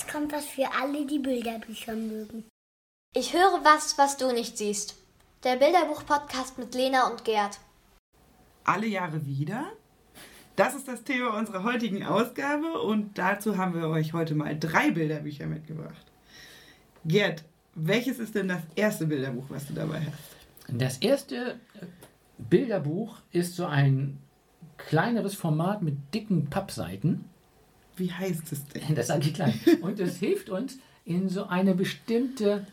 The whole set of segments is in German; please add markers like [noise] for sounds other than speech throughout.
jetzt kommt was für alle, die Bilderbücher mögen. Ich höre was, was du nicht siehst. Der Bilderbuch-Podcast mit Lena und Gerd. Alle Jahre wieder? Das ist das Thema unserer heutigen Ausgabe und dazu haben wir euch heute mal drei Bilderbücher mitgebracht. Gerd, welches ist denn das erste Bilderbuch, was du dabei hast? Das erste Bilderbuch ist so ein kleineres Format mit dicken Pappseiten. Wie heißt es denn? Das klein. Und es hilft uns, in so eine bestimmte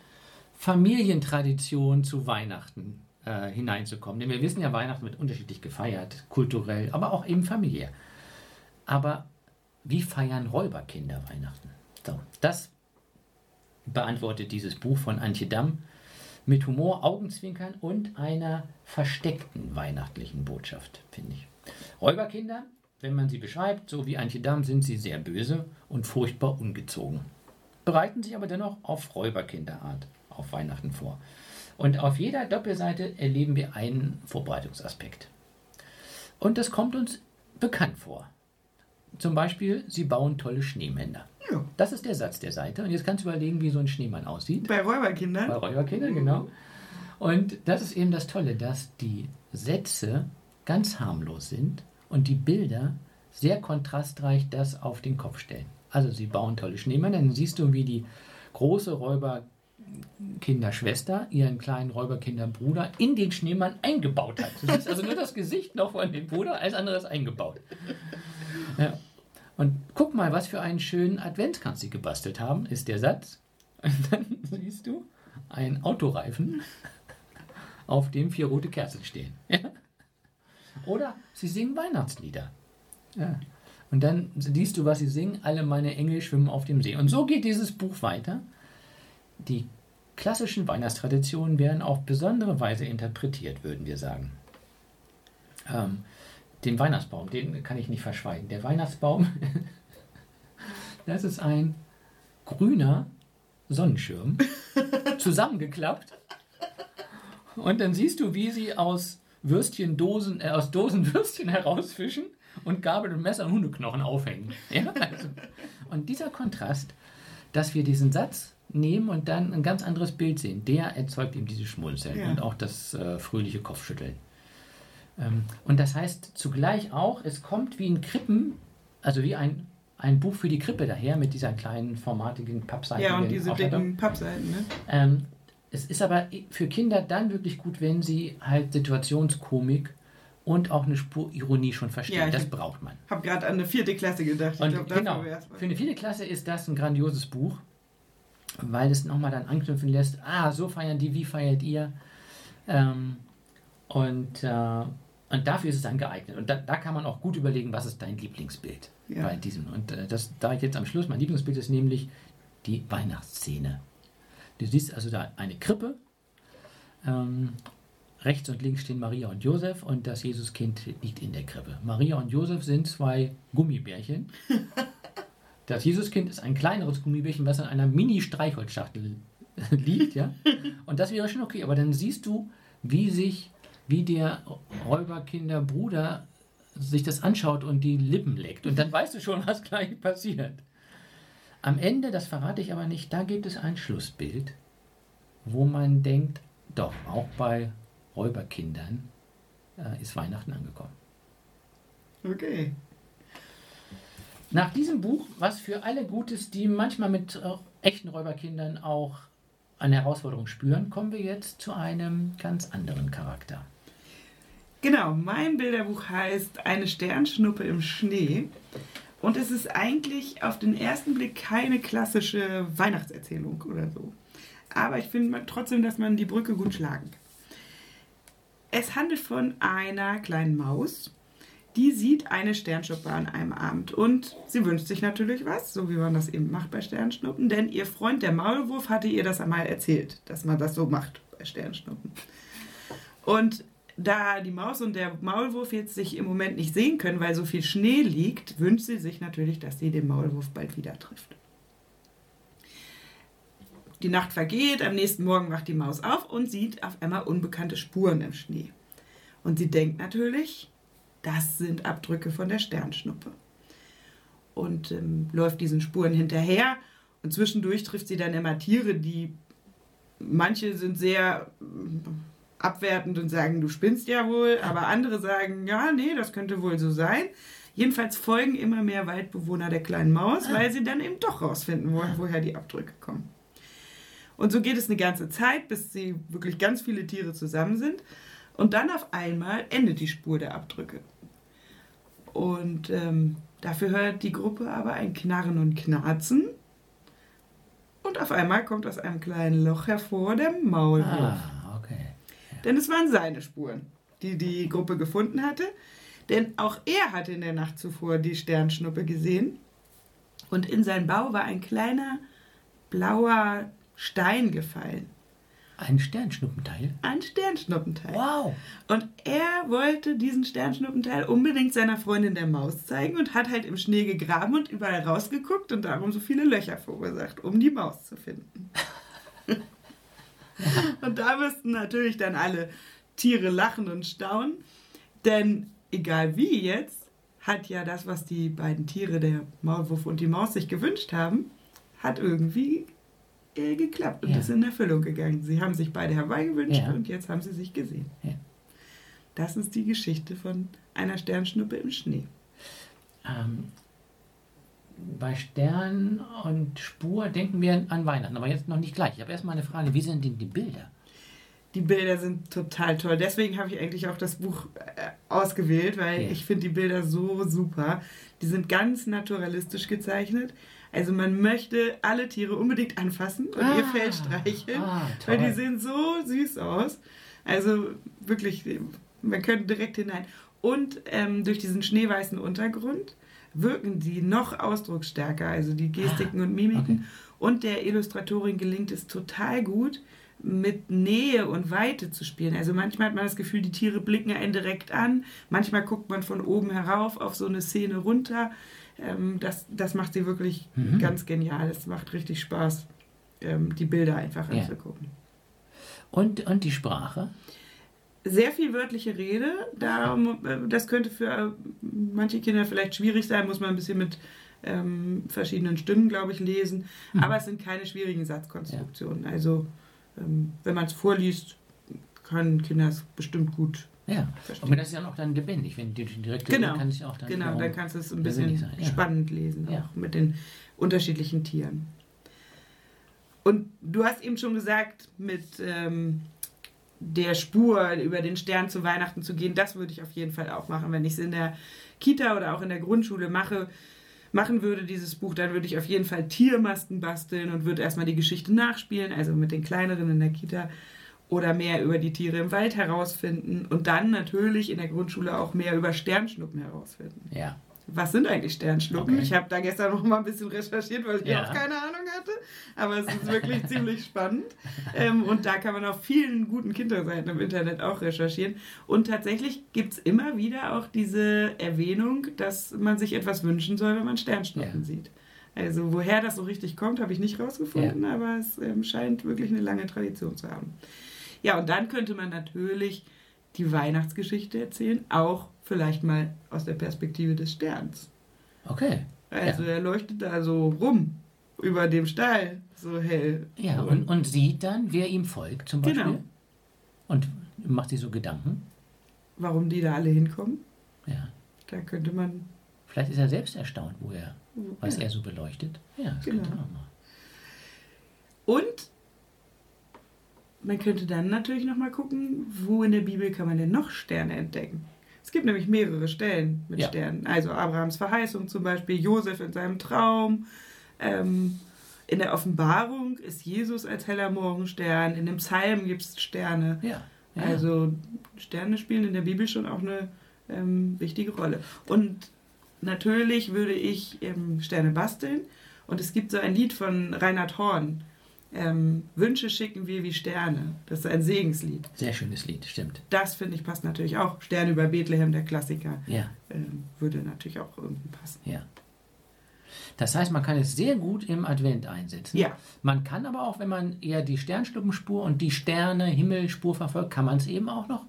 Familientradition zu Weihnachten äh, hineinzukommen. Denn wir wissen ja, Weihnachten wird unterschiedlich gefeiert, kulturell, aber auch eben familiär. Aber wie feiern Räuberkinder Weihnachten? So, das beantwortet dieses Buch von Antje Damm mit Humor, Augenzwinkern und einer versteckten weihnachtlichen Botschaft, finde ich. Räuberkinder, wenn man sie beschreibt, so wie Antje Damm, sind sie sehr böse und furchtbar ungezogen, bereiten sich aber dennoch auf Räuberkinderart auf Weihnachten vor. Und auf jeder Doppelseite erleben wir einen Vorbereitungsaspekt. Und das kommt uns bekannt vor. Zum Beispiel, sie bauen tolle Schneemänner. Ja. Das ist der Satz der Seite. Und jetzt kannst du überlegen, wie so ein Schneemann aussieht. Bei Räuberkindern? Bei Räuberkindern, genau. Und das ist eben das Tolle, dass die Sätze ganz harmlos sind und die Bilder sehr kontrastreich das auf den Kopf stellen. Also sie bauen tolle Schneemänner, dann siehst du, wie die große Räuberkinderschwester ihren kleinen Räuberkinderbruder in den Schneemann eingebaut hat. Du siehst also nur das Gesicht noch von dem Bruder, alles andere ist eingebaut. Ja. Und guck mal, was für einen schönen Adventskranz sie gebastelt haben, ist der Satz. Und dann siehst du einen Autoreifen, auf dem vier rote Kerzen stehen. Ja? Oder sie singen Weihnachtslieder. Ja. Und dann siehst du, was sie singen. Alle meine Engel schwimmen auf dem See. Und so geht dieses Buch weiter. Die klassischen Weihnachtstraditionen werden auf besondere Weise interpretiert, würden wir sagen. Ähm, den Weihnachtsbaum, den kann ich nicht verschweigen. Der Weihnachtsbaum, [laughs] das ist ein grüner Sonnenschirm, [laughs] zusammengeklappt. Und dann siehst du, wie sie aus Würstchendosen, äh, aus Dosen Würstchen [laughs] herausfischen und Gabel und Messer und Hundeknochen aufhängen. [laughs] Ja? Also, und dieser Kontrast, dass wir diesen Satz nehmen und dann ein ganz anderes Bild sehen, der erzeugt eben diese Schmunzeln ja. und auch das äh, fröhliche Kopfschütteln. Ähm, und das heißt zugleich auch, es kommt wie ein Krippen, also wie ein, ein Buch für die Krippe daher mit dieser kleinen formatigen Pappseite. Ja, und diese dicken Pappseiten. Ne? Ähm, es ist aber für Kinder dann wirklich gut, wenn sie halt Situationskomik und auch eine Spur Ironie schon verstehen. Ja, das braucht man. Ich habe gerade an eine vierte Klasse gedacht. Und glaub, genau, für eine vierte Klasse ist das ein grandioses Buch, weil es nochmal dann anknüpfen lässt, ah, so feiern die, wie feiert ihr? Ähm, und, äh, und dafür ist es dann geeignet. Und da, da, kann man auch gut überlegen, was ist dein Lieblingsbild ja. bei diesem. Und äh, das da ich jetzt am Schluss, mein Lieblingsbild ist nämlich die Weihnachtsszene. Du siehst also da eine Krippe. Ähm, rechts und links stehen Maria und Josef und das Jesuskind liegt in der Krippe. Maria und Josef sind zwei Gummibärchen. [laughs] Das Jesuskind ist ein kleineres Gummibärchen, was in einer Mini-Streichholzschachtel [laughs] liegt, ja. Und das wäre schon okay, aber dann siehst du, wie sich, wie der Räuberkinderbruder sich das anschaut und die Lippen leckt. Und dann weißt du schon, was gleich passiert. Am Ende, das verrate ich aber nicht, da gibt es ein Schlussbild, wo man denkt, doch, auch bei Räuberkindern äh, ist Weihnachten angekommen. Okay. Nach diesem Buch, was für alle gut ist, die manchmal mit äh, echten Räuberkindern auch eine Herausforderung spüren, kommen wir jetzt zu einem ganz anderen Charakter. Genau, mein Bilderbuch heißt Eine Sternschnuppe im Schnee. Und es ist eigentlich auf den ersten Blick keine klassische Weihnachtserzählung oder so. Aber ich finde trotzdem, dass man die Brücke gut schlagen kann. Es handelt von einer kleinen Maus, die sieht eine Sternschnuppe an einem Abend und sie wünscht sich natürlich was, so wie man das eben macht bei Sternschnuppen, denn ihr Freund der Maulwurf hatte ihr das einmal erzählt, dass man das so macht bei Sternschnuppen. Und da die Maus und der Maulwurf jetzt sich im Moment nicht sehen können, weil so viel Schnee liegt, wünscht sie sich natürlich, dass sie den Maulwurf bald wieder trifft. Die Nacht vergeht, am nächsten Morgen wacht die Maus auf und sieht auf einmal unbekannte Spuren im Schnee. Und sie denkt natürlich, das sind Abdrücke von der Sternschnuppe. Und ähm, läuft diesen Spuren hinterher Und zwischendurch trifft sie dann immer Tiere, die manche sind sehr abwertend und sagen, du spinnst ja wohl, aber andere sagen, ja, nee, das könnte wohl so sein. Jedenfalls folgen immer mehr Waldbewohner der kleinen Maus, weil sie dann eben doch rausfinden wollen, woher die Abdrücke kommen. Und so geht es eine ganze Zeit, bis sie wirklich ganz viele Tiere zusammen sind. Und dann auf einmal endet die Spur der Abdrücke. Und ähm, dafür hört die Gruppe aber ein Knarren und Knarzen. Und auf einmal kommt aus einem kleinen Loch hervor der Maulwurf. Ah. Denn es waren seine Spuren, die die Gruppe gefunden hatte. Denn auch er hatte in der Nacht zuvor die Sternschnuppe gesehen. Und in sein Bau war ein kleiner blauer Stein gefallen. Ein Sternschnuppenteil. Ein Sternschnuppenteil. Wow. Und er wollte diesen Sternschnuppenteil unbedingt seiner Freundin der Maus zeigen und hat halt im Schnee gegraben und überall rausgeguckt und darum so viele Löcher verursacht, um die Maus zu finden. [laughs] [laughs] und da müssten natürlich dann alle Tiere lachen und staunen, denn egal wie jetzt, hat ja das, was die beiden Tiere, der Maulwurf und die Maus, sich gewünscht haben, hat irgendwie äh, geklappt und Ja. ist in Erfüllung gegangen. Sie haben sich beide herbeigewünscht Ja. und jetzt haben sie sich gesehen. Ja. Das ist die Geschichte von einer Sternschnuppe im Schnee. Ähm, bei Stern und Spur denken wir an Weihnachten, aber jetzt noch nicht gleich. Ich habe erstmal eine Frage, wie sind denn die Bilder? Die Bilder sind total toll. Deswegen habe ich eigentlich auch das Buch äh, ausgewählt, weil Ja. ich finde die Bilder so super. Die sind ganz naturalistisch gezeichnet. Also man möchte alle Tiere unbedingt anfassen und ihr Ah. Fell streicheln, Ah, weil die sehen so süß aus. Also wirklich, man könnte direkt hinein. Und ähm, durch diesen schneeweißen Untergrund wirken die noch ausdrucksstärker, also die Gestiken und Mimiken. Und der Illustratorin gelingt es total gut, mit Nähe und Weite zu spielen. Also manchmal hat man das Gefühl, die Tiere blicken einen direkt an. Manchmal guckt man von oben herauf auf so eine Szene runter. Ähm, das, das macht sie wirklich Mhm. ganz genial. Es macht richtig Spaß, ähm, die Bilder einfach Ja. anzugucken. Und, und die Sprache? Sehr viel wörtliche Rede. Darum, das könnte für äh, manche Kinder vielleicht schwierig sein, muss man ein bisschen mit ähm, verschiedenen Stimmen, glaube ich, lesen. Mhm. Aber es sind keine schwierigen Satzkonstruktionen. Also, ähm, wenn man es vorliest, können Kinder es bestimmt gut Ja. verstehen. Aber das ist ja auch dann lebendig, wenn die direkt Genau. kann es ja auch dann Genau, wiederum- dann kannst du es ein bisschen sein, ja. spannend lesen, Ja. auch mit den unterschiedlichen Tieren. Und du hast eben schon gesagt, mit ähm, der Spur über den Stern zu Weihnachten zu gehen, das würde ich auf jeden Fall auch machen. Wenn ich es in der Kita oder auch in der Grundschule mache, machen würde, dieses Buch, dann würde ich auf jeden Fall Tiermasken basteln und würde erstmal die Geschichte nachspielen, also mit den kleineren in der Kita oder mehr über die Tiere im Wald herausfinden und dann natürlich in der Grundschule auch mehr über Sternschnuppen herausfinden. Ja. Was sind eigentlich Sternschnuppen? Okay. Ich habe da gestern noch mal ein bisschen recherchiert, weil ich Ja. auch keine Ahnung hatte. Aber es ist wirklich [laughs] ziemlich spannend. Ähm, und da kann man auf vielen guten Kinderseiten im Internet auch recherchieren. Und tatsächlich gibt es immer wieder auch diese Erwähnung, dass man sich etwas wünschen soll, wenn man Sternschnuppen Ja. sieht. Also woher das so richtig kommt, habe ich nicht rausgefunden, aber es ähm, scheint wirklich eine lange Tradition zu haben. Ja, und dann könnte man natürlich die Weihnachtsgeschichte erzählen, auch vielleicht mal aus der Perspektive des Sterns. Okay. Also Ja. er leuchtet da so rum über dem Stall, so hell. Ja, und, und sieht dann, wer ihm folgt, zum Beispiel. Genau. Und macht sich so Gedanken. warum die da alle hinkommen, Ja. da könnte man. Vielleicht ist er selbst erstaunt, wo er, was ja. er so beleuchtet. Ja, das Genau. könnte man mal. Und man könnte dann natürlich nochmal gucken, wo in der Bibel kann man denn noch Sterne entdecken. Es gibt nämlich mehrere Stellen mit Ja. Sternen. Also Abrahams Verheißung zum Beispiel, Josef in seinem Traum. Ähm, in der Offenbarung ist Jesus als heller Morgenstern. In dem Psalm gibt es Sterne. Ja. ja. Also Sterne spielen in der Bibel schon auch eine ähm, wichtige Rolle. Und natürlich würde ich ähm, Sterne basteln. Und es gibt so ein Lied von Reinhard Horn. Ähm, Wünsche schicken wir wie Sterne. Das ist ein Segenslied. Sehr schönes Lied, stimmt. Das finde ich passt natürlich auch. Sterne über Bethlehem, der Klassiker, Ja, ähm, würde natürlich auch irgendwie passen. ja. Das heißt, man kann es sehr gut im Advent einsetzen. Ja. Man kann aber auch, wenn man eher die Sternschnuppenspur und die Sterne, Himmelspur verfolgt, kann man es eben auch noch.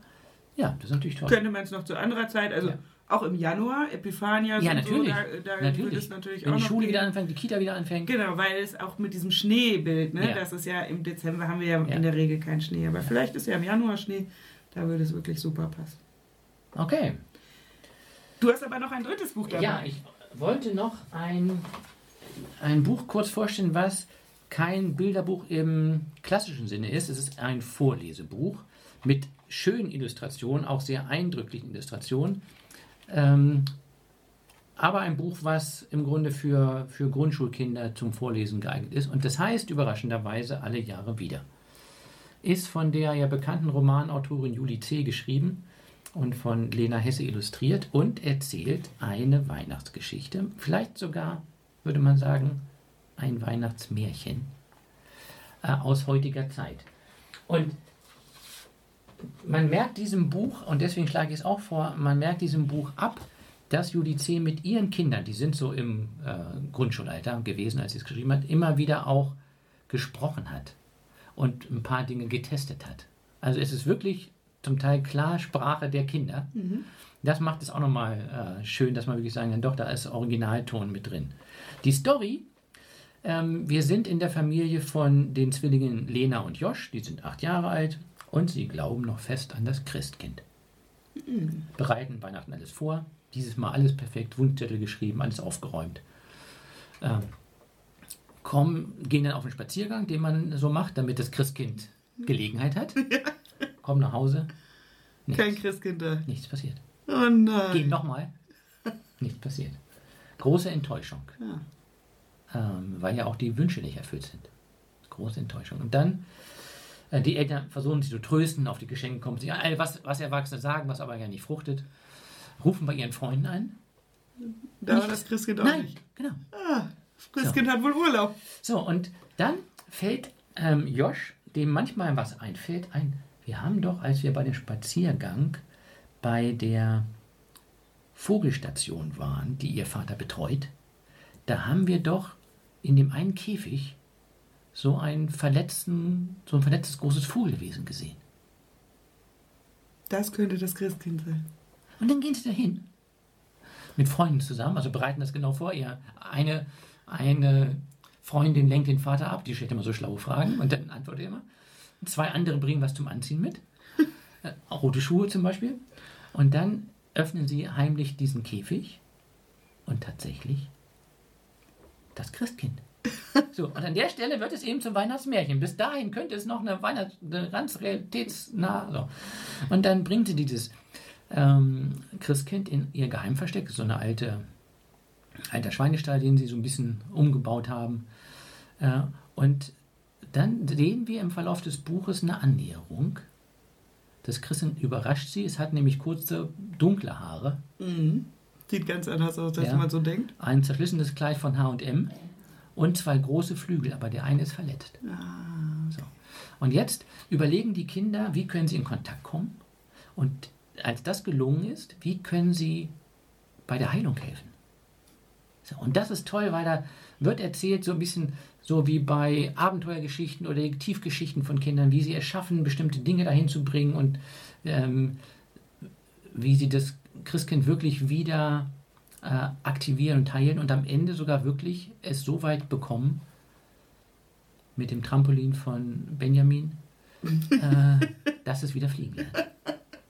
Ja, das ist natürlich toll. Könnte man es noch zu anderer Zeit, also Ja. Auch im Januar, Epiphania, Ja, natürlich. So, da, da natürlich. wird es natürlich Wenn auch die noch Schule gehen. wieder anfängt, die Kita wieder anfängt. Genau, weil es auch mit diesem Schneebild, ne? Ja. das ist ja im Dezember haben wir ja, Ja. in der Regel keinen Schnee, aber vielleicht ist ja im Januar Schnee, da würde es wirklich super passen. Okay. Du hast aber noch ein drittes Buch dabei. Ja, ich wollte noch ein, ein Buch kurz vorstellen, was kein Bilderbuch im klassischen Sinne ist. Es ist ein Vorlesebuch mit schönen Illustrationen, auch sehr eindrücklichen Illustrationen. Ähm, aber ein Buch, was im Grunde für, für Grundschulkinder zum Vorlesen geeignet ist. Und das heißt überraschenderweise alle Jahre wieder. Ist von der ja bekannten Romanautorin Julie C. geschrieben und von Lena Hesse illustriert und erzählt eine Weihnachtsgeschichte. Vielleicht sogar, würde man sagen, ein Weihnachtsmärchen äh, aus heutiger Zeit. Und man merkt diesem Buch, und deswegen schlage ich es auch vor, man merkt diesem Buch ab, dass Julie C. mit ihren Kindern, die sind so im äh, Grundschulalter gewesen, als sie es geschrieben hat, immer wieder auch gesprochen hat und ein paar Dinge getestet hat. Also es ist wirklich zum Teil klar Sprache der Kinder. Das macht es auch nochmal äh, schön, dass man wirklich sagen kann, doch, da ist Originalton mit drin. Die Story, ähm, wir sind in der Familie von den Zwillingen Lena und Josh, die sind acht Jahre alt und sie glauben noch fest an das Christkind. Bereiten Weihnachten alles vor, dieses Mal alles perfekt, Wunschzettel geschrieben, alles aufgeräumt. Ähm, kommen, gehen dann auf einen Spaziergang, den man so macht, damit das Christkind Gelegenheit hat. [laughs] Kommen nach Hause, Kein nichts, Christkind da. nichts passiert. Oh nein. Gehen nochmal, [laughs] nichts passiert. Große Enttäuschung, Ja. ähm, weil ja auch die Wünsche nicht erfüllt sind. Große Enttäuschung. Und dann, die Eltern versuchen sie zu trösten, auf die Geschenke kommen sie, äh, was, was Erwachsene sagen, was aber ja nicht fruchtet, rufen bei ihren Freunden ein. Da war Nichts. das Christkind auch Nein, nicht. genau. Ah, das Christkind hat wohl Urlaub. So, und dann fällt ähm, Josh, dem manchmal was einfällt, ein, wir haben doch, als wir bei dem Spaziergang bei der Vogelstation waren, die ihr Vater betreut, da haben wir doch in dem einen Käfig so ein verletzten, so ein verletztes großes Vogelwesen gesehen. Das könnte das Christkind sein. Und dann gehen sie dahin. Mit Freunden zusammen, also bereiten das genau vor. Ihr eine, eine Freundin lenkt den Vater ab, die stellt immer so schlaue Fragen und dann antwortet er immer. Und zwei andere bringen was zum Anziehen mit. [laughs] Äh, rote Schuhe zum Beispiel. Und dann öffnen sie heimlich diesen Käfig und tatsächlich das Christkind. [laughs] So, und an der Stelle wird es eben zum Weihnachtsmärchen. Bis dahin könnte es noch eine Weihnachts-, eine ganz realitätsnah. So. Und dann bringt sie dieses ähm, Christkind in ihr Geheimversteck, so eine alte, alter Schweinestall, den sie so ein bisschen umgebaut haben. Äh, und dann sehen wir im Verlauf des Buches eine Annäherung. Das Christkind überrascht sie. Es hat nämlich kurze, dunkle Haare, Mhm. Sieht ganz anders aus, als Ja. man so denkt. ein zerschlissenes Kleid von H&M und zwei große Flügel, aber der eine ist verletzt. Ah. So. Und jetzt überlegen die Kinder, wie können sie in Kontakt kommen? Und als das gelungen ist, wie können sie bei der Heilung helfen? So, und das ist toll, weil da wird erzählt, so ein bisschen so wie bei Abenteuergeschichten oder Detektivgeschichten von Kindern, wie sie es schaffen, bestimmte Dinge dahin zu bringen und ähm, wie sie das Christkind wirklich wieder äh, aktivieren und heilen und am Ende sogar wirklich es so weit bekommen, mit dem Trampolin von Benjamin, [laughs] äh, dass es wieder fliegen lernt.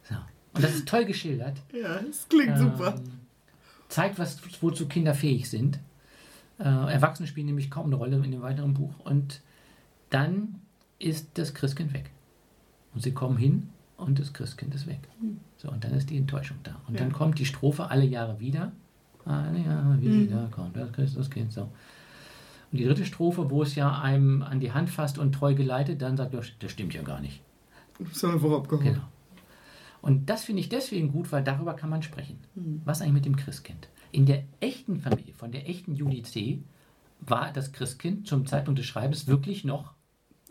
So. Und das ist toll geschildert. Ja, das klingt super. Ähm, zeigt, was, wozu Kinder fähig sind. Äh, Erwachsene spielen nämlich kaum eine Rolle in dem weiteren Buch. Und dann ist das Christkind weg. Und sie kommen hin und das Christkind ist weg. So, und dann ist die Enttäuschung da. Und dann Ja. kommt die Strophe alle Jahre wieder. Alle Jahre wieder kommt das Christuskind. So. Und die dritte Strophe, wo es ja einem an die Hand fasst und treu geleitet, dann sagt er, das stimmt ja gar nicht. Sondern vorabgehauen. Genau. Und das finde ich deswegen gut, weil darüber kann man sprechen. Was eigentlich mit dem Christkind? In der echten Familie, von der echten Julie C., war das Christkind zum Zeitpunkt des Schreibens wirklich noch,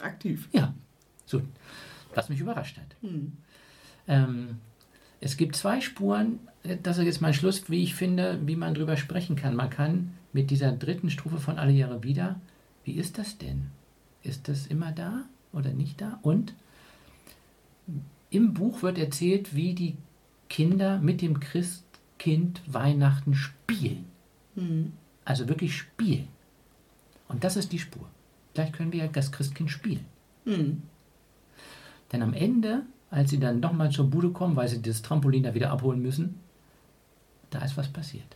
Aktiv. ja, so, was mich überrascht hat. Hm. Ähm, es gibt zwei Spuren, äh, das ist jetzt mein Schluss, wie ich finde, wie man drüber sprechen kann. Man kann mit dieser dritten Strophe von Alle Jahre wieder, wie ist das denn? Ist das immer da oder nicht da? Und im Buch wird erzählt, wie die Kinder mit dem Christ Kind Weihnachten spielen. Hm. Also wirklich spielen. Und das ist die Spur. Gleich können wir ja das Christkind spielen. Hm. Denn am Ende, als sie dann nochmal zur Bude kommen, weil sie das Trampolin da wieder abholen müssen, da ist was passiert.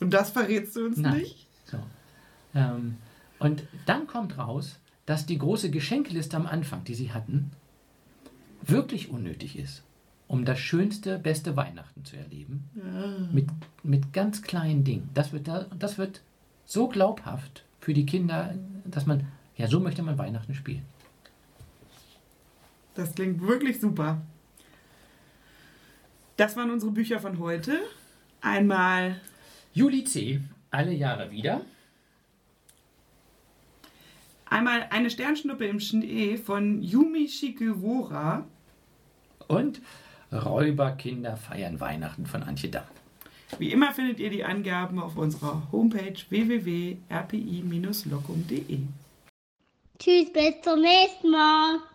Und das verrätst du uns Nein. nicht? So. Ähm, und dann kommt raus, dass die große Geschenkeliste am Anfang, die sie hatten, wirklich unnötig ist, um das schönste, beste Weihnachten zu erleben. Mit, mit ganz kleinen Dingen. Das wird, da, das wird so glaubhaft für die Kinder, dass man, ja, so möchte man Weihnachten spielen. Das klingt wirklich super. Das waren unsere Bücher von heute. Einmal Juli C. Alle Jahre wieder. Einmal eine Sternschnuppe im Schnee von Yumi Shikiwora. Und Räuberkinder feiern Weihnachten von Antje Damm. Wie immer findet ihr die Angaben auf unserer Homepage www.rpi-locum.de. Tschüss, bis zum nächsten Mal.